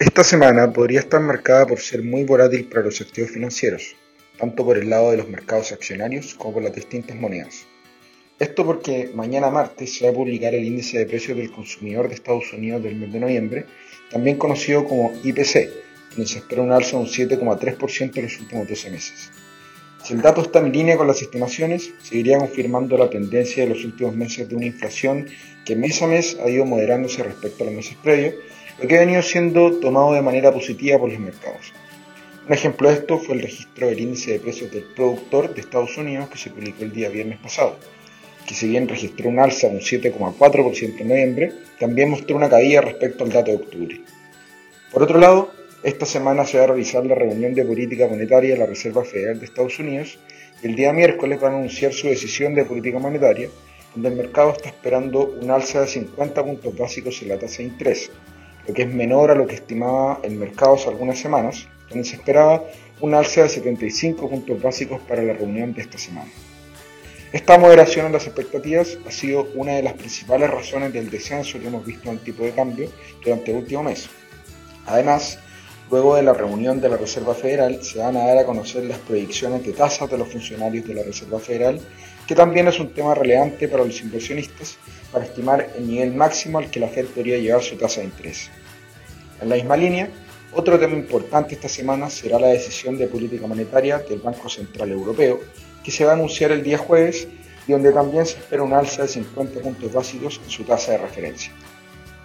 Esta semana podría estar marcada por ser muy volátil para los activos financieros, tanto por el lado de los mercados accionarios como por las distintas monedas. Esto porque mañana martes se va a publicar el índice de precios del consumidor de Estados Unidos del mes de noviembre, también conocido como IPC, donde se espera un alza de un 7,3% en los últimos 12 meses. Si el dato está en línea con las estimaciones, seguiría confirmando la tendencia de los últimos meses de una inflación que mes a mes ha ido moderándose respecto a los meses previos, lo que ha venido siendo tomado de manera positiva por los mercados. Un ejemplo de esto fue el registro del índice de precios del productor de Estados Unidos que se publicó el día viernes pasado, que si bien registró un alza de un 7,4% en noviembre, también mostró una caída respecto al dato de octubre. Por otro lado, esta semana se va a realizar la reunión de política monetaria de la Reserva Federal de Estados Unidos y el día miércoles van a anunciar su decisión de política monetaria, donde el mercado está esperando un alza de 50 puntos básicos en la tasa de interés, lo que es menor a lo que estimaba el mercado hace algunas semanas, donde se esperaba un alza de 75 puntos básicos para la reunión de esta semana. Esta moderación en las expectativas ha sido una de las principales razones del descenso que hemos visto en el tipo de cambio durante el último mes. Además, luego de la reunión de la Reserva Federal se van a dar a conocer las predicciones de tasas de los funcionarios de la Reserva Federal, que también es un tema relevante para los inversionistas para estimar el nivel máximo al que la Fed podría llevar su tasa de interés. En la misma línea, otro tema importante esta semana será la decisión de política monetaria del Banco Central Europeo, que se va a anunciar el día jueves y donde también se espera un alza de 50 puntos básicos en su tasa de referencia.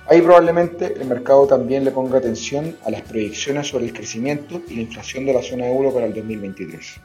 Ahí probablemente el mercado también le ponga atención a las proyecciones sobre el crecimiento y la inflación de la zona euro para el 2023.